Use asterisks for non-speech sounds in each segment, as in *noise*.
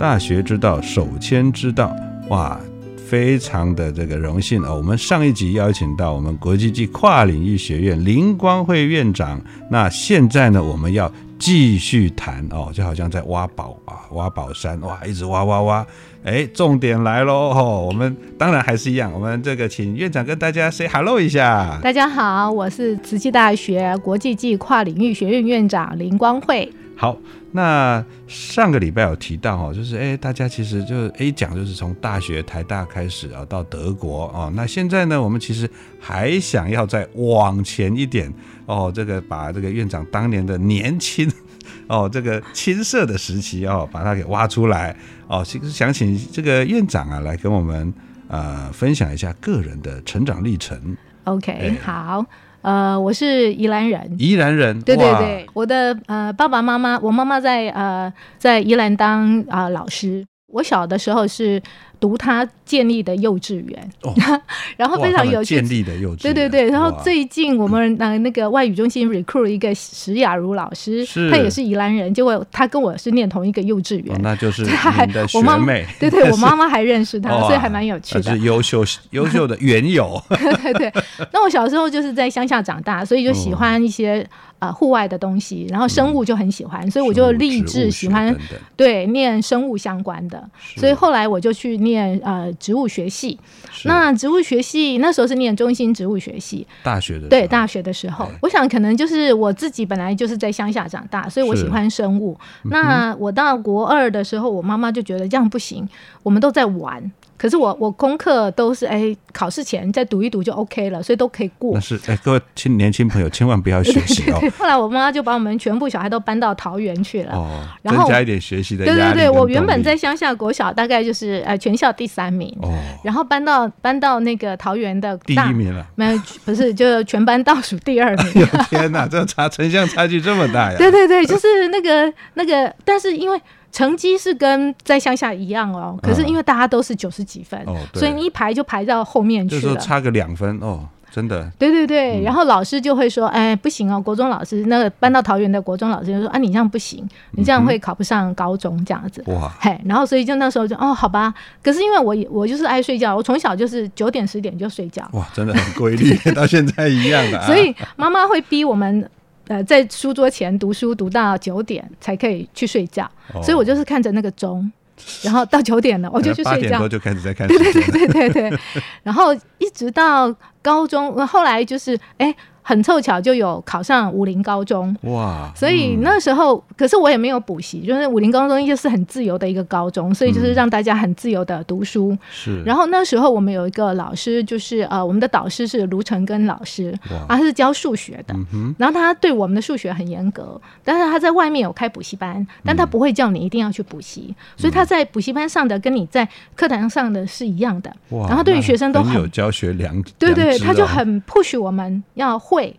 大学之道，手牵之道，哇，非常的这个荣幸哦。我们上一集邀请到我们国际级跨领域学院林光慧院长，那现在呢，我们要继续谈哦，就好像在挖宝啊，挖宝山哇，一直挖挖挖。哎，重点来喽！哦，我们当然还是一样，我们这个请院长跟大家 say hello 一下。大家好，我是慈济大学国际暨跨领域学院院长林光慧。好，那上个礼拜有提到哦，就是哎，大家其实就是 A 讲就是从大学台大开始啊，到德国哦。那现在呢，我们其实还想要再往前一点哦，这个把这个院长当年的年轻 *laughs* 哦，这个青涩的时期哦，把它给挖出来哦。其实想请这个院长啊，来跟我们呃分享一下个人的成长历程。OK，、哎好，呃，我是宜兰人。宜兰人，对对对，我的呃爸爸妈妈，我妈妈在呃在宜兰当啊、老师。我小的时候是读他建立的幼稚园，哦。*laughs* 然后非常有趣建。立的幼稚园，对对对，然后最近我们呃那个外语中心 recruit 一个石雅茹老师，是。她也是宜兰人，结果他跟我是念同一个幼稚园哦，，那就是 *laughs* 的学我妈妈妹，对对，我妈妈还认识她，*laughs* 哇所以还蛮有趣的。她是。优秀优秀的园友，对对，那我小时候就是在乡下长大，所以就喜欢一些呃户外的东西，然后生物就很喜欢，所以我就立志喜欢对念生物相关的，所以后来我就去念呃植物学系。那植物学系那时候是念中心植物学系，大学的对大学的时候，我想可能就是我自己本来就是在乡下长大，所以我喜欢生物。嗯那我到国二的时候，我妈妈就觉得这样不行，我们都在玩。可是我我功课都是哎，考试前再读一读就 OK 了，所以都可以过那。是哎，各位青年轻朋友千万不要学习哦对，*laughs* 后来我妈妈就把我们全部小孩都搬到桃园去了。哦，然后增加一点学习的对对对，我原本在乡下国小大概就是呃全校第三名，哦然后搬到搬到那个桃园的第一名了，没有不是就全班倒数第二名。*laughs* 哎天哪，这差城乡差距这么大呀！*laughs* 对对对，就是那个那个，但是因为成绩是跟在乡下一样哦，可是因为大家都是九十几分，嗯哦所以你一排就排到后面去了。差个两分哦，真的对对对，嗯然后老师就会说：“哎，不行哦，国中老师那个搬到桃园的国中老师就说啊，你这样不行，你这样会考不上高中这样子。哇，嘿，然后所以就那时候就哦，好吧。可是因为我也我就是爱睡觉，我从小就是九点十点就睡觉，哇，真的很规律，*laughs* 到现在一样的啊。*laughs* 所以妈妈会逼我们。呃，在书桌前读书读到九点才可以去睡觉，哦所以我就是看着那个钟，然后到九点了我就去睡觉八点多。就开始在看对对，对对对对，然后一直到高中，呃后来就是哎，很凑巧就有考上武林高中，哇，所以嗯。那时候，可是我也没有补习，就是武林高中就是很自由的一个高中，所以就是让大家很自由的读书。是，然后那时候我们有一个老师，就是呃，我们的导师是卢成根老师，他是教数学的。然后他对我们的数学很严格，但是他在外面有开补习班，但他不会叫你一定要去补习，所以他在补习班上的跟你在课堂上的是一样的。哇，然后对于学生都很很有教学良，对对，他就哦很 push 我们要会。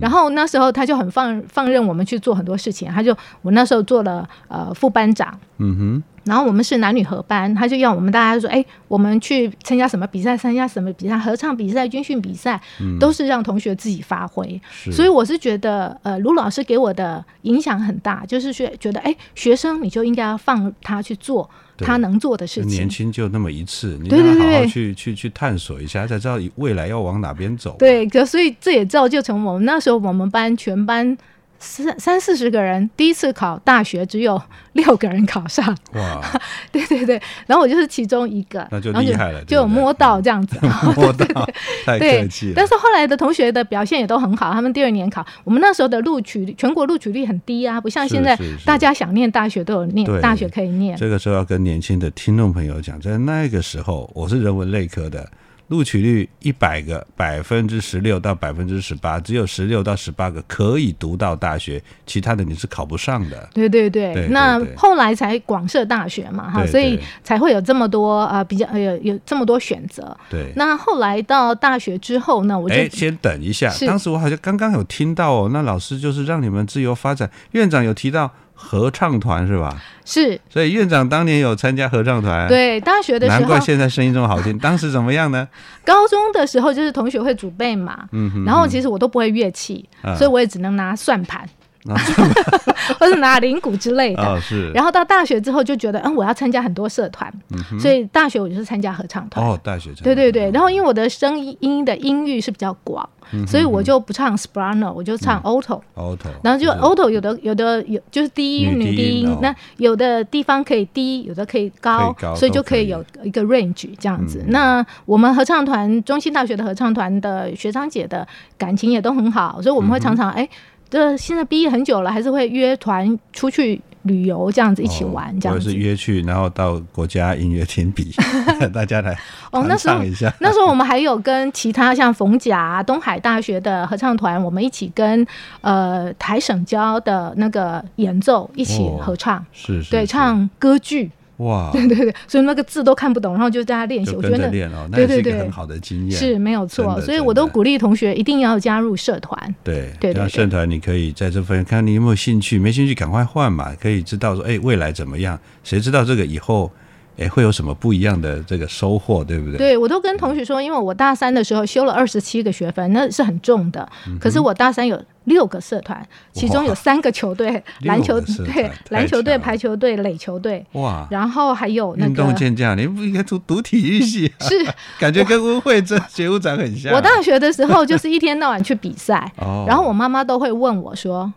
然后那时候他就很放放任我们去做很多事情，他就我那时候做了呃副班长，嗯哼，然后我们是男女合班，他就要我们大家说，哎，我们去参加什么比赛，参加什么比赛，合唱比赛、军训比赛，都是让同学自己发挥。是所以我是觉得，呃，卢老师给我的影响很大，就是学觉得，哎，学生你就应该要放他去做他能做的事情。年轻就那么一次，你对让他好好对对去去去探索一下，才知道未来要往哪边走。，对，可所以这也造就成我们那时候我们班全班三三四十个人，第一次考大学只有 *laughs* 六个人考上，哇，*laughs* 对对对，然后我就是其中一个，那就厉害了就摸到这样子，*laughs* 摸到，太对客气了。但是后来的同学的表现也都很好，他们第二年考，我们那时候的录取全国录取率很低啊，不像是现在大家想念大学都有念大学可以念。这个时候要跟年轻的听众朋友讲，在那个时候，我是人文类科的，录取率一百个百分之十六到百分之十八，只有十六到十八个可以读到大学，其他的你是考不上的。对对对，对那后来才广设大学嘛，哈，对所以才会有这么多呃比较呃有有这么多选择。对，那后来到大学之后呢，我就哎，先等一下，当时我好像刚刚有听到哦，那老师就是让你们自由发展，院长有提到合唱团是吧？是所以院长当年有参加合唱团，，对大学的时候难怪，现在声音这么好听。当时怎么样呢？*laughs* 高中的时候就是同学会组备嘛，嗯哼，然后其实我都不会乐器，啊所以我也只能拿算盘啊 *laughs* 或者拿铃鼓之类的。哦是，然后到大学之后就觉得，嗯，我要参加很多社团，所以大学我就是参加合唱团。哦大学对对对，然后因为我的声音的音域是比较广，嗯所以我就不唱 soprano，我就唱 alto。auto，然后就就是。alto 有的有的有就是低音女低音那有的地方可以低，有的可以高，以高所以就可以有一个 range 这样子。嗯。那我们合唱团中心大学的合唱团的学长姐的感情也都很好，所以我们会常常哎，这现在毕业很久了，还是会约团出去旅游这样子一起玩这样子或是。约去，然后到国家音乐厅比，*laughs* 大家来哦，那时候。那时候我们还有跟其他像冯甲、东海大学的合唱团，我们一起跟呃台省交的那个演奏一起哦合唱，是是，对，唱歌剧，哇，*laughs* 对对对，所以那个字都看不懂，然后就在家练习。我觉得着练哦，那也是一个很好的经验。是没有错，所以我都鼓励同学一定要加入社团。对对对对那社团你可以在这份看你有没有兴趣，没兴趣赶快换嘛，可以知道说，哎，未来怎么样？谁知道这个以后，哎，会有什么不一样的这个收获，对不对？对我都跟同学说，因为我大三的时候修了二十七个学分，那是很重的。嗯可是我大三有六个社团，其中有三个球队，篮球六个社团对 *laughs* 篮球队、排球队、垒球队，哇，然后还有那运个动健将，你不应该读读体育系、啊？*laughs* 是 *laughs* 感觉跟温慧珍学务长很像啊。我大学的时候就是一天到晚去比赛，哦然后我妈妈都会问我说：“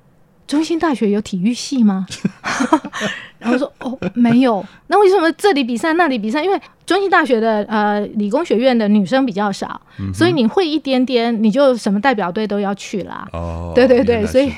中心大学有体育系吗？” *laughs* 然后说：“哦，没有。那为什么这里比赛那里比赛？因为中心大学的呃理工学院的女生比较少，嗯所以你会一点点，你就什么代表队都要去啦。哦，对对对所以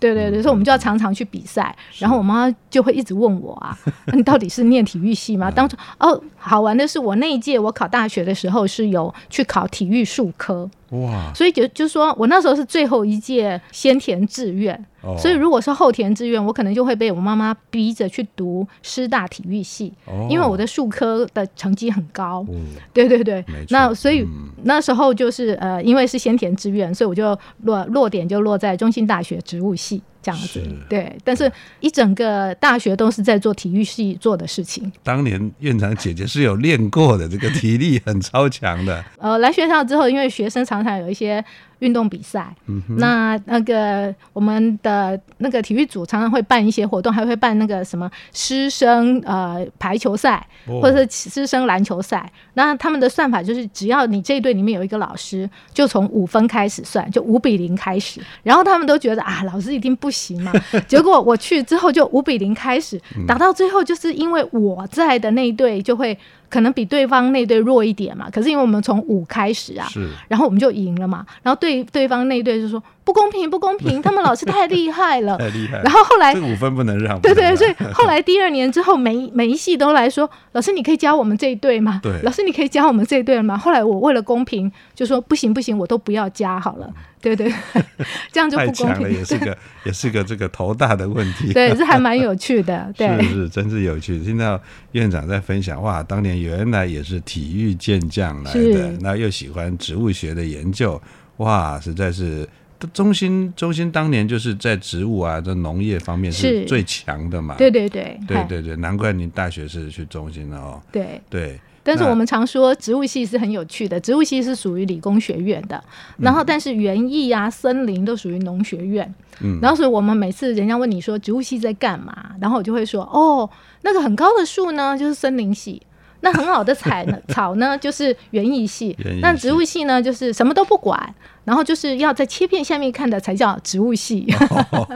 对对 *laughs* 对，嗯所以我们就要常常去比赛，然后我妈就会一直问我啊，*laughs* 你到底是念体育系嗯。吗？当初哦，好玩的是我那一届我考大学的时候是有去考体育术科，哇，所以就就说我那时候是最后一届先填志愿，哦。所以如果是后填志愿，我可能就会被我妈妈逼着去读师大体育系，哦。因为我的术科的成绩很高。哦对对对那所以嗯那时候就是呃，因为是先填志愿，所以我就落落点就落在中心大学植物系这样子。对，但是一整个大学都是在做体育系做的事情。当年院长姐姐是有练过的，这个体力很超强的。呃，来学校之后，因为学生常常有一些运动比赛，嗯那那个我们的那个体育组常常会办一些活动，还会办那个什么师生呃排球赛，哦或者是师生篮球赛。那他们的算法就是，只要你这一队里面有一个老师，就从五分开始算，就五比零开始。然后他们都觉得啊，老师一定不行嘛。*laughs* 结果我去之后就五比零开始，嗯打到最后就是因为我在的那一队就会可能比对方那队弱一点嘛。可是因为我们从五开始啊，是然后我们就赢了嘛。然后对对方那队就说不公平，不公平，*laughs* 他们老师太厉害了。太厉害。然后后来这五分不能让。对对，所以后来第二年之后，每一每一系都来说，老师你可以教我们这一队吗？对老师你可以教我们这一队吗？后来我为了公平，就说不行不行，我都不要加好了。对对，*laughs* 这样就不公平了，平。也是个也是个这个头大的问题。对，这还蛮有趣的。*laughs* 对，是是，真是有趣。听到院长在分享，哇，当年原来也是体育健将来的，那又喜欢植物学的研究，哇，实在是。中心中心当年就是在植物啊，这农业方面是是最强的嘛。对对对，对对对，难怪你大学是去中心的哦。对。对，那但是我们常说植物系是很有趣的，植物系是属于理工学院的，然后但是园艺啊、森林都属于农学院。嗯然后所以我们每次人家问你说植物系在干嘛，然后我就会说哦，那个很高的树呢就是森林系，那很好的 *laughs* 草呢？草呢，就是园艺系；那植物系呢，就是什么都不管。然后就是要在切片下面看的才叫植物系，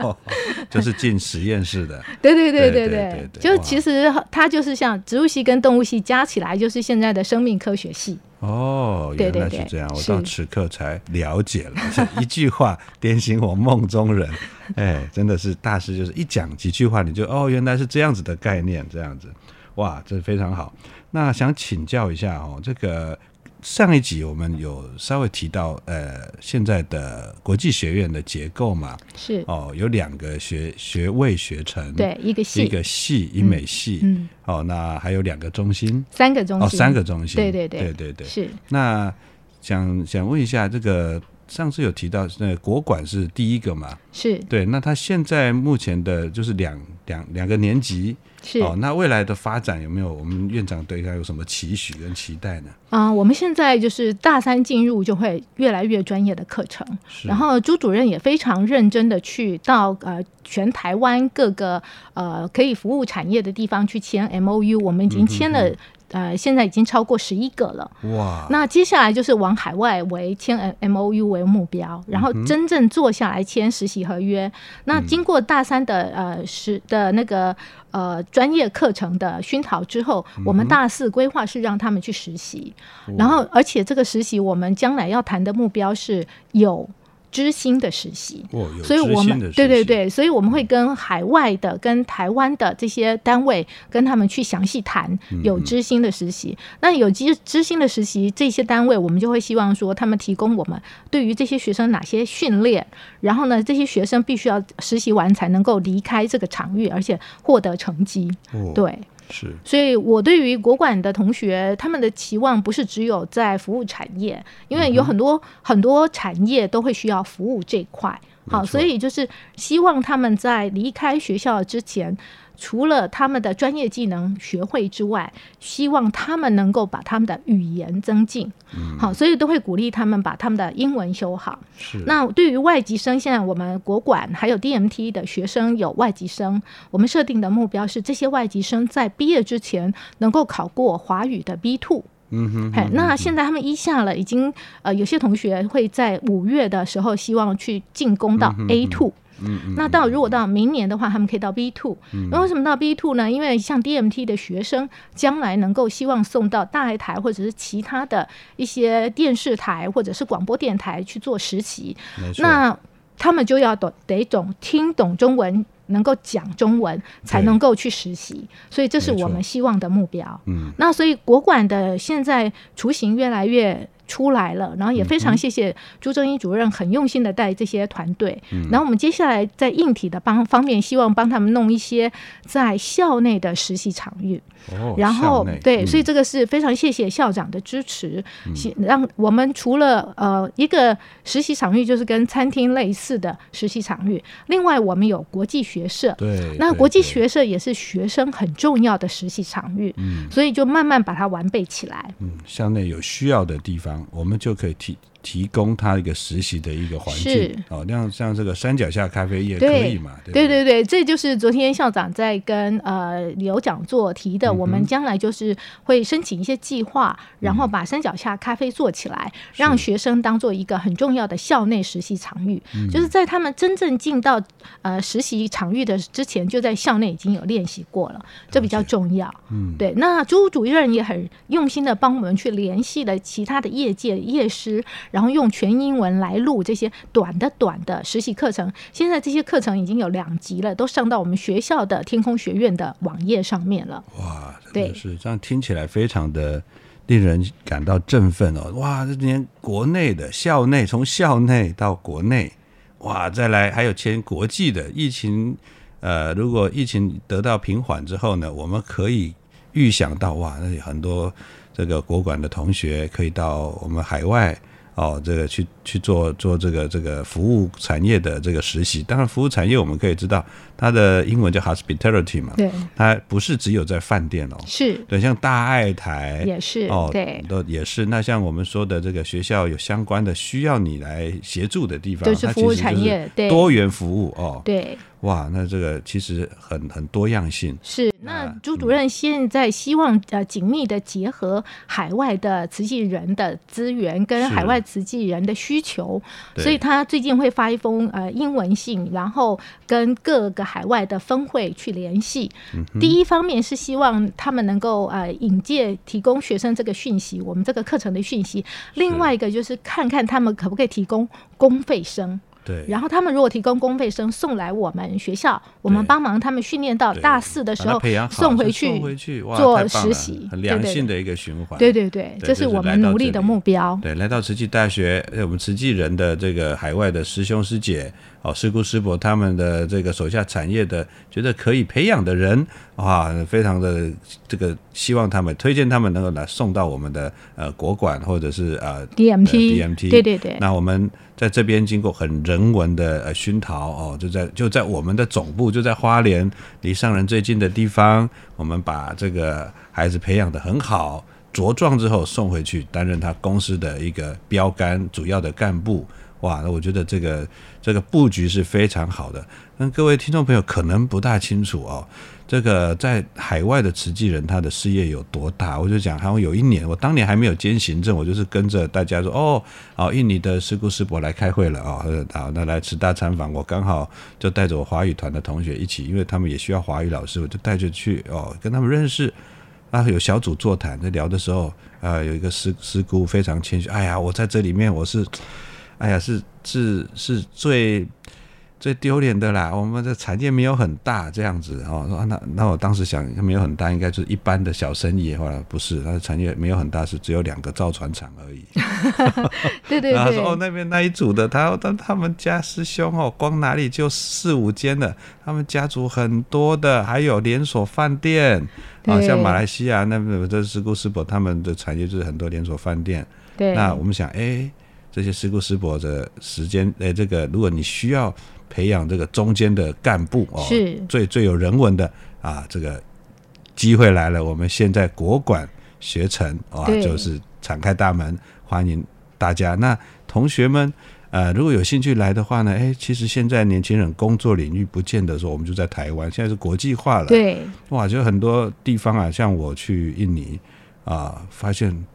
*laughs* 就是进实验室的。*laughs* 对对对对对，就其实它就是像植物系跟动物系加起来，就是现在的生命科学系。哦，原来是这样，我到此刻才了解了。一句话点醒我梦中人，哎，真的是大师，就是一讲几句话，你就哦，原来是这样子的概念，这样子。哇，这非常好。那想请教一下哦，这个上一集我们有稍微提到，呃，现在的国际学院的结构嘛，是，哦，有两个学学位学程，对，一个系，一个系英美系，嗯，哦，那还有两个中心，三个中心。哦，三个中心，对对对。对对对，是。那想想问一下，这个上次有提到，那国馆是第一个嘛？是。对，那他现在目前的就是两两两个年级是。哦，那未来的发展有没有我们院长对他有什么期许跟期待呢？啊、我们现在就是大三进入就会越来越专业的课程，然后朱主任也非常认真的去到呃全台湾各个呃可以服务产业的地方去签 M O U，我们已经签了、呃现在已经超过十一个了。哇，那接下来就是往海外为签 M O U 为目标，然后真正做下来签实习合约。那经过大三的呃实的那个呃专业课程的熏陶之后，我们大四规划是让他们去实习，然后而且这个实习我们将来要谈的目标是有知心的实习。哦，所以我们对对对，所以我们会跟海外的、跟台湾的这些单位跟他们去详细谈嗯有知心的实习。那有知知心的实习，这些单位我们就会希望说，他们提供我们对于这些学生哪些训练，然后呢，这些学生必须要实习完才能够离开这个场域，而且获得成绩。哦，对。是。所以我对于国管的同学，他们的期望不是只有在服务产业，因为有很多、很多产业都会需要服务这一块。好，所以就是希望他们在离开学校之前，除了他们的专业技能学会之外，希望他们能够把他们的语言增进。好，所以都会鼓励他们把他们的英文修好。是，那对于外籍生，现在我们国管还有 DMT 的学生有外籍生，我们设定的目标是这些外籍生在毕业之前能够考过华语的 B two。嗯哼嘿，那现在他们一下了，已经呃，有些同学会在五月的时候希望去进攻到 A two。嗯那到如果到明年的话，他们可以到 B two。那为什么到 B two 呢？因为像 DMT 的学生，将来能够希望送到大爱台或者是其他的一些电视台或者是广播电台去做实习，那他们就要懂得懂听懂中文，能够讲中文，才能够去实习。所以这是我们希望的目标。嗯那所以国馆的现在雏形越来越出来了，然后也非常谢谢朱正英主任很用心的带这些团队。嗯然后我们接下来在硬体的帮方面，希望帮他们弄一些在校内的实习场域。哦，然后对，嗯所以这个是非常谢谢校长的支持，嗯让我们除了呃一个实习场域，就是跟餐厅类似的实习场域，另外我们有国际学社。对，那国际学社也是学生很重要的实习场域，嗯所以就慢慢把它完备起来。嗯，校内有需要的地方，我们就可以替提供他一个实习的一个环境。是。哦，像像这个山脚下咖啡也可以嘛？对对对对，这就是昨天校长在跟呃有讲座提的，我们将来就是会申请一些计划，然后把山脚下咖啡做起来，让学生当做一个很重要的校内实习场域，就是在他们真正进到呃实习场域的之前，就在校内已经有练习过了，这比较重要。嗯，对，那朱主任也很用心的帮我们去联系了其他的业界业师，然后用全英文来录这些短的短的实习课程。现在这些课程已经有两集了，都上到我们学校的天空学院的网页上面了。哇，真对的是这样听起来非常的令人感到振奋哦！哇，这连国内的校内，从校内到国内，哇，再来还有签国际的疫情，呃，如果疫情得到平缓之后呢，我们可以预想到哇，那里很多这个国管的同学可以到我们海外。哦，这个去去做做这个这个服务产业的这个实习，当然服务产业我们可以知道它的英文叫 hospitality 嘛，对，它不是只有在饭店哦，是。对，像大爱台也是哦，对。都也是。那像我们说的这个学校有相关的需要你来协助的地方，就是服务产业对。多元服务哦。对哇，那这个其实很很多样性。是，那朱主任现在希望呃紧密的结合海外的慈济人的资源跟海外慈济人的需求，所以他最近会发一封呃英文信，然后跟各个海外的分会去联系。第一方面是希望他们能够呃引介提供学生这个讯息，我们这个课程的讯息；另外一个就是看看他们可不可以提供公费生。对，然后他们如果提供公费生送来我们学校，我们帮忙他们训练到大四的时候送回去做实习，很良性的一个循环。对对对，这是我们努力的目标。对，来到慈济大学，我们慈济人的这个海外的师兄师姐。哦，师姑师伯他们的这个手下产业的，觉得可以培养的人，啊，非常的这个希望他们推荐他们能够来送到我们的呃国馆或者是呃 DMT DMT 对对对。那我们在这边经过很人文的呃熏陶哦，就在就在我们的总部就在花莲离上人最近的地方，我们把这个孩子培养的很好茁壮之后送回去担任他公司的一个标杆主要的干部。哇，那我觉得这个这个布局是非常好的。那各位听众朋友可能不大清楚哦，这个在海外的慈济人他的事业有多大？我就讲，好像有一年，我当年还没有兼行政，我就是跟着大家说，哦，哦，印尼的师姑师伯来开会了啊，好，那来慈大参访，我刚好就带着我华语团的同学一起，因为他们也需要华语老师，我就带着去哦，跟他们认识。啊，有小组座谈在聊的时候，啊，有一个师师姑非常谦虚，哎呀，我在这里面我是。哎呀，是是是最最丢脸的啦！我们的产业没有很大，这样子哦。那那我当时想，没有很大，应该就是一般的小生意。后来不是，它的产业没有很大，是只有两个造船厂而已。对 *laughs* 对对。他说：“哦，那边那一组的，他他他们家师兄哦，光哪里就四五间的，他们家族很多的，还有连锁饭店。啊，像马来西亚那边的师姑师伯，他们的产业就是很多连锁饭店。对。那我们想，哎。这些师姑师伯的时间，诶，这个如果你需要培养这个中间的干部哦，是最最有人文的啊，这个机会来了。我们现在国管学成啊，就是敞开大门欢迎大家。那同学们，呃，如果有兴趣来的话呢，哎，其实现在年轻人工作领域不见得说我们就在台湾，现在是国际化了。对，哇，就很多地方啊，像我去印尼啊，发现。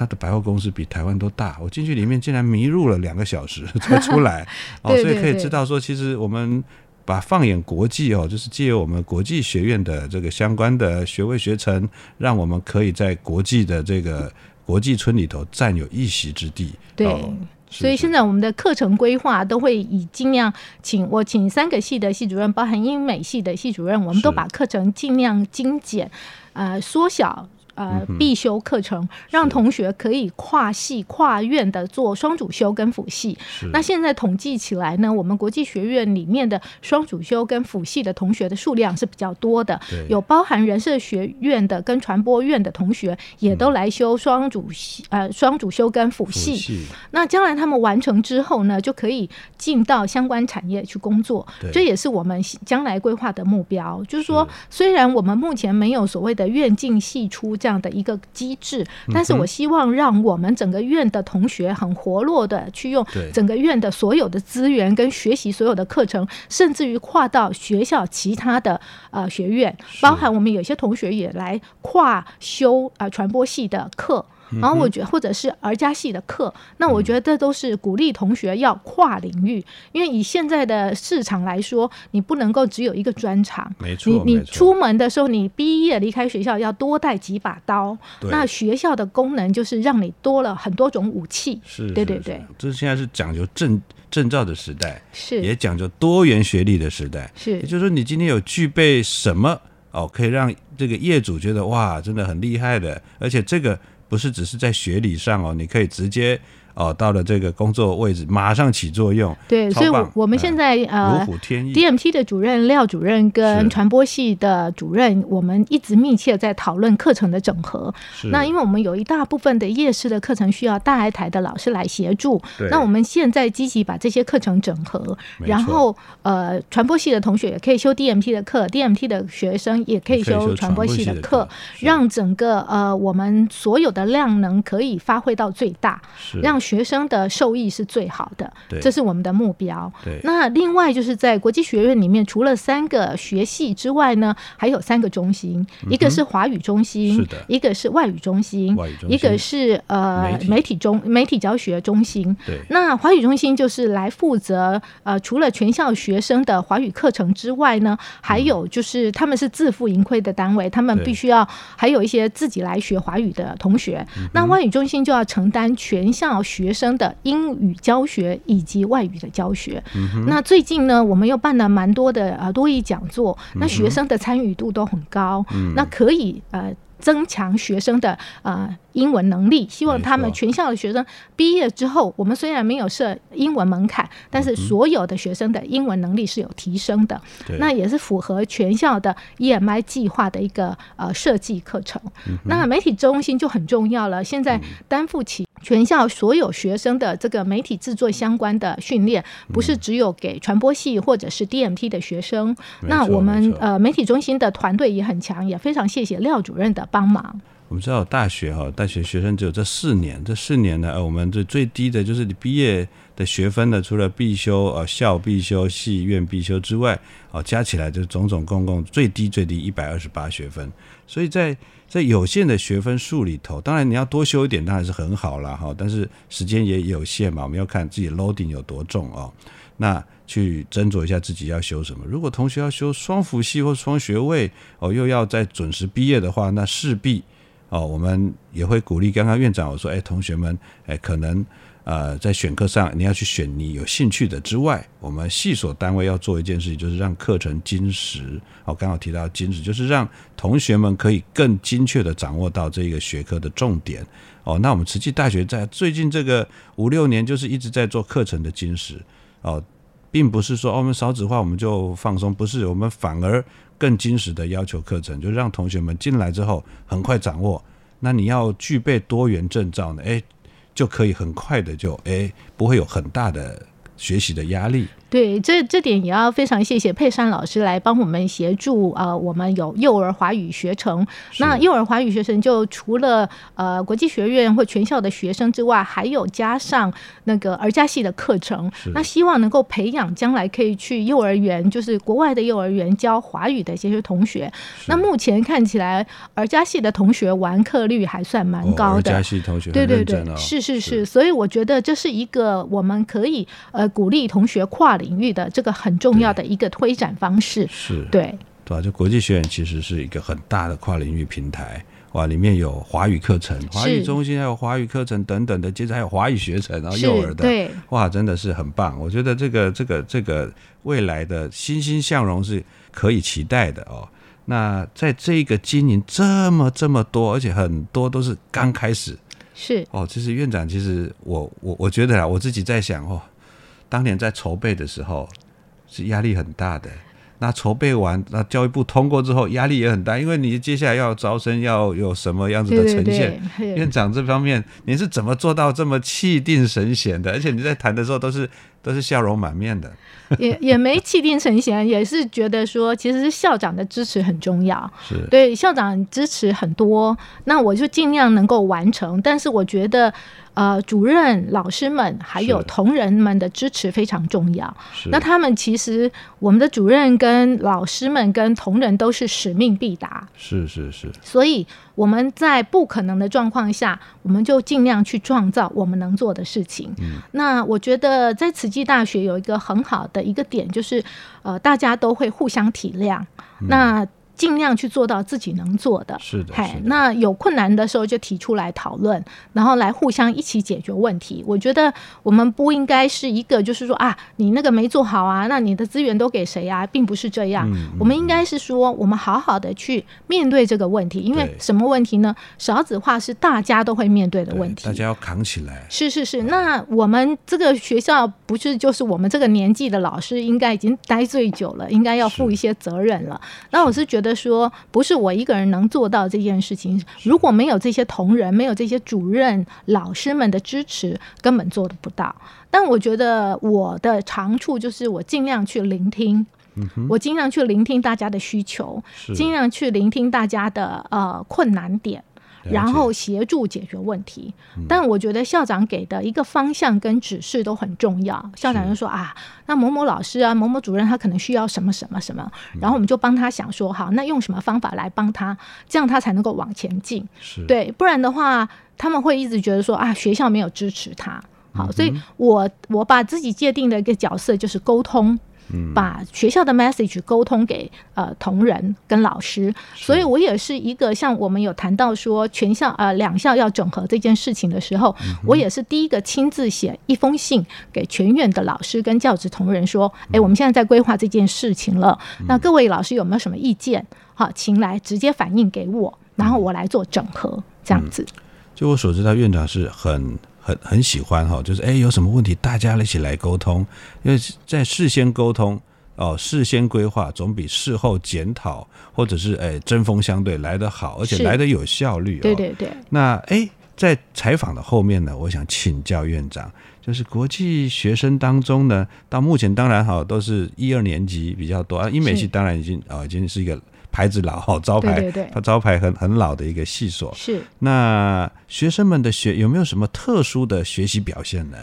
他的百货公司比台湾都大，我进去里面竟然迷路了两个小时 *laughs* 才出来 *laughs* 哦，所以可以知道说，其实我们把放眼国际哦，就是借由我们国际学院的这个相关的学位学程，让我们可以在国际的这个国际村里头占有一席之地。对，所以现在我们的课程规划都会以尽量请我请三个系的系主任，包含英美系的系主任，我们都把课程尽量精简，呃，缩小。呃，必修课程让同学可以跨系跨院的做双主修跟辅系。那现在统计起来呢，我们国际学院里面的双主修跟辅系的同学的数量是比较多的，有包含人社学院的跟传播院的同学也都来修双主系呃双主修跟辅系。那将来他们完成之后呢，就可以进到相关产业去工作。这也是我们将来规划的目标。就是说，虽然我们目前没有所谓的院进系出这样。这样的一个机制，但是我希望让我们整个院的同学很活络的去用整个院的所有的资源跟学习所有的课程，甚至于跨到学校其他的呃学院，包含我们有些同学也来跨修啊传播系的课。然后我觉得，或者是儿家系的课，那我觉得这都是鼓励同学要跨领域，因为以现在的市场来说，你不能够只有一个专长。没错，你你出门的时候，你毕业离开学校要多带几把刀。那学校的功能就是让你多了很多种武器。是，对对对。这现在是讲究证证照的时代，是也讲究多元学历的时代。是，也就是说，你今天有具备什么哦，可以让这个业主觉得哇，真的很厉害的，而且这个。不是只是在学理上哦，你可以直接。哦，到了这个工作位置，马上起作用。对，所以我们现在呃，如虎添翼。DMT 的主任廖主任跟传播系的主任，我们一直密切在讨论课程的整合。那因为我们有一大部分的夜市的课程需要大爱台的老师来协助。那我们现在积极把这些课程整合，然后呃，传播系的同学也可以修 DMT 的课，DMT 的学生也可以修传播系的课，让整个呃我们所有的量能可以发挥到最大，让。让学生的受益是最好的，这是我们的目标。那另外就是在国际学院里面，除了三个学系之外呢，还有三个中心，一个是华语中心，一个是外语中心，外语中心。一个是呃媒体。媒体中媒体教学中心。对，那华语中心就是来负责呃，除了全校学生的华语课程之外呢，还有就是他们是自负盈亏的单位，他们必须要还有一些自己来学华语的同学。那外语中心就要承担全校学生的英语教学以及外语的教学。那最近呢，我们又办了蛮多的呃多语讲座，那学生的参与度都很高，那可以呃。增强学生的呃英文能力，希望他们全校的学生毕业之后，我们虽然没有设英文门槛，但是所有的学生的英文能力是有提升的。对那也是符合全校的 EMI 计划的一个呃设计课程。那媒体中心就很重要了，现在担负起全校所有学生的这个媒体制作相关的训练，不是只有给传播系或者是 DMT 的学生。那我们呃媒体中心的团队也很强，也非常谢谢廖主任的帮忙。我们知道大学哈，大学学生只有这四年，这四年呢，呃，我们这最低的就是你毕业的学分呢，除了必修呃校必修、系院必修之外，哦，加起来就种种共共最低最低一百二十八学分。所以在在有限的学分数里头，当然你要多修一点，当然是很好了哈，但是时间也有限嘛，我们要看自己 loading 有多重哦。那去斟酌一下自己要修什么。如果同学要修双辅系或双学位哦，又要再准时毕业的话，那势必哦，我们也会鼓励刚刚院长我说，哎，同学们，哎，可能呃在选课上你要去选你有兴趣的之外，我们系所单位要做一件事情，就是让课程精实。哦，刚好提到精实，就是让同学们可以更精确的掌握到这个学科的重点。哦，那我们慈济大学在最近这个五六年，就是一直在做课程的精实。哦，并不是说、我们少子化我们就放松，不是，我们反而更精实的要求课程，就让同学们进来之后很快掌握。那你要具备多元证照呢，诶，就可以很快的就诶，不会有很大的学习的压力。对，这这点也要非常谢谢佩珊老师来帮我们协助。呃，我们有幼儿华语学程，那幼儿华语学程就除了呃国际学院或全校的学生之外，还有加上那个儿家系的课程。那希望能够培养将来可以去幼儿园，就是国外的幼儿园教华语的这些同学。那目前看起来，儿家系的同学完课率还算蛮高的。哦、儿家系同学对对是是是，所以我觉得这是一个我们可以呃鼓励同学跨领域的这个很重要的一个推展方式，是对对吧？就国际学院其实是一个很大的跨领域平台，哇，里面有华语课程、华语中心，还有华语课程等等的，接着还有华语学程，然后幼儿的，对，哇，真的是很棒。我觉得这个这个这个未来的欣欣向荣是可以期待的哦。那在这个经营这么这么多，而且很多都是刚开始，是哦。其实院长，其实我我我觉得啊，我自己在想哦。当年在筹备的时候是压力很大的，那筹备完，那教育部通过之后压力也很大，因为你接下来要招生，要有什么样子的呈现。对对对院长这方面，你是怎么做到这么气定神闲的？而且你在谈的时候都是都是笑容满面的。也也没气定神闲，也是觉得说，其实是校长的支持很重要。是对校长支持很多，那我就尽量能够完成。但是我觉得，呃，主任、老师们还有同仁们的支持非常重要。那他们其实，我们的主任跟老师们跟同仁都是使命必达。是是是。所以我们在不可能的状况下，我们就尽量去创造我们能做的事情。嗯、那我觉得在慈济大学有一个很好的一个点，就是呃，大家都会互相体谅。嗯、那尽量去做到自己能做的，是的。嘿，那有困难的时候就提出来讨论，然后来互相一起解决问题。我觉得我们不应该是一个，就是说啊，你那个没做好啊，那你的资源都给谁啊？并不是这样。嗯、我们应该是说，我们好好的去面对这个问题，因为什么问题呢？少子化是大家都会面对的问题，大家要扛起来。是是是，那我们这个学校不是就是我们这个年纪的老师，应该已经待最久了，应该要负一些责任了。那我是觉得。说不是我一个人能做到这件事情，如果没有这些同仁，没有这些主任、老师们的支持，根本做得不到。但我觉得我的长处就是我尽量去聆听，嗯、我尽量去聆听大家的需求，尽量去聆听大家的呃困难点。解然后协助解决问题。但我觉得校长给的一个方向跟指示都很重要。校长就说啊，那某某老师啊，某某主任他可能需要什么什么什么，然后我们就帮他想说好，那用什么方法来帮他，这样他才能够往前进。是，对，不然的话，他们会一直觉得说啊，学校没有支持他。好，所以我我把自己界定的一个角色就是沟通，把学校的 message 沟通给呃同仁跟老师，所以我也是一个像我们有谈到说全校呃两校要整合这件事情的时候，我也是第一个亲自写一封信给全院的老师跟教职同仁说，哎，我们现在在规划这件事情了，那各位老师有没有什么意见？好，请来直接反映给我，然后我来做整合，这样子。就我所知道，院长是很。很很喜欢哈，就是哎，有什么问题大家一起来沟通，因为在事先沟通哦，事先规划总比事后检讨或者是哎针锋相对来得好，而且来得有效率。对对对。那哎，在采访的后面呢，我想请教院长，就是国际学生当中呢，到目前当然哈都是一二年级比较多啊，英美系当然已经啊已经是一个。牌子老，好招牌，对对对，它招牌很很老的一个系所。是，那学生们的学有没有什么特殊的学习表现呢？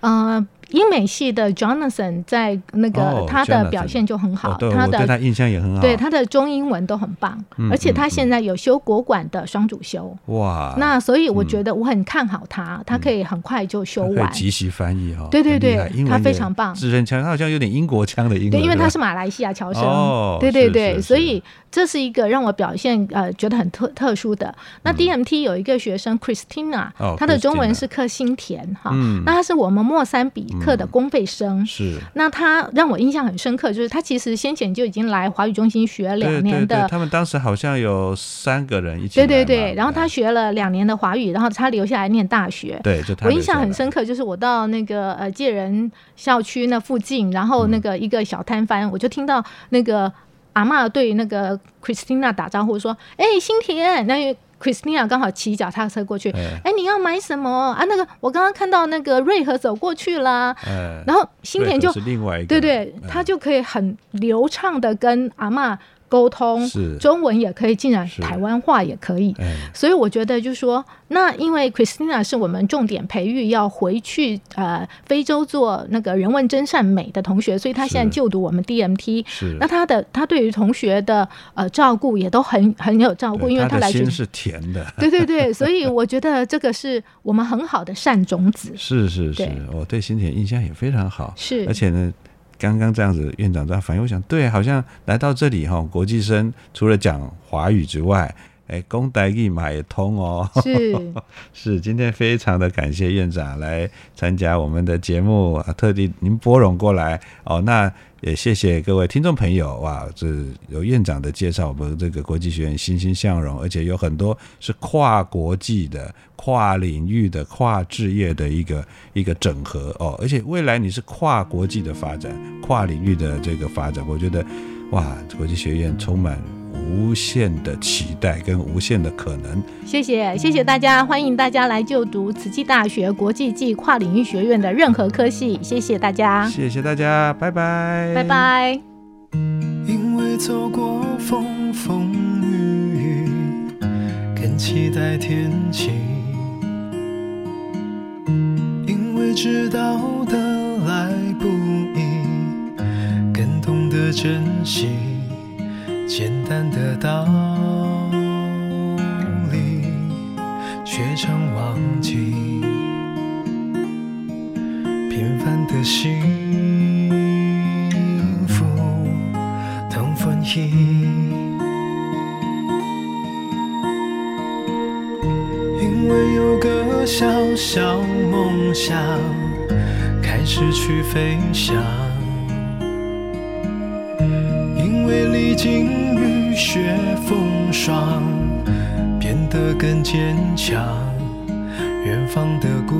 嗯。英美系的 Jonathan 在那个他的表现就很好，他的对他印象也很好，对他的中英文都很棒，而且他现在有修国馆的双主修。哇！那所以我觉得我很看好他，他可以很快就修完。即时翻译哈，对对对，他非常棒。自身腔，他好像有点英国腔的英文。对，因为他是马来西亚侨生。哦，对对对，所以这是一个让我表现呃觉得很特特殊的。那 DMT 有一个学生 Christina，她的中文是克新田哈，那她是我们莫三比。克的公费生。是，那她让我印象很深刻，就是她其实先前就已经来华语中心学两年的，他们当时好像有三个人一起，对对对，然后她学了两年的华语，然后她留下来念大学，对，就我印象很深刻，就是我到那个呃借人校区那附近，然后那个一个小摊贩，我就听到那个阿妈对那个 Christina 打招呼说：“哎，新田，那。” Christina 刚好骑脚踏车过去，哎，你要买什么啊？那个我刚刚看到那个瑞和走过去了，然后新田就对对，他就可以很流畅的跟阿妈。沟通，中文也可以，竟然台湾话也可以，所以我觉得就是说，那因为 Christina 是我们重点培育要回去呃非洲做那个人文真善美的同学，所以他现在就读我们 DMT，那他的他对于同学的呃照顾也都很很有照顾，因为他来心是甜的，*laughs* 对对对，所以我觉得这个是我们很好的善种子，是是是，我对新田印象也非常好，是，而且呢。刚刚这样子，院长这样反应，我想对，好像来到这里哈，国际生除了讲华语之外，哎，公台语嘛也通哦。是 *laughs* 是，今天非常的感谢院长来参加我们的节目，特地您拨冗过来哦，那。也谢谢各位听众朋友哇！这有院长的介绍，我们这个国际学院欣欣向荣，而且有很多是跨国际的、跨领域的、跨置业的一个一个整合哦。而且未来你是跨国际的发展、跨领域的这个发展，我觉得哇，国际学院充满。无限的期待跟无限的可能。谢谢，谢谢大家，欢迎大家来就读慈济大学国际暨跨领域学院的任何科系。谢谢大家，谢谢大家，拜拜，拜拜。因为走过风风雨雨，更期待天晴。因为知道的来不易，更懂得珍惜。简单的道理，却常忘记平凡的幸福同分析。因为有个小小梦想，开始去飞翔。历经。雨雪风霜，变得更坚强。远方的故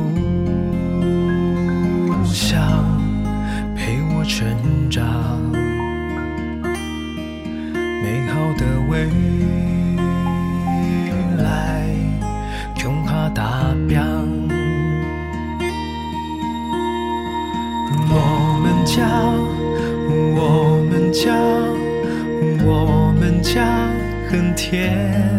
乡陪我成长，美好的未天。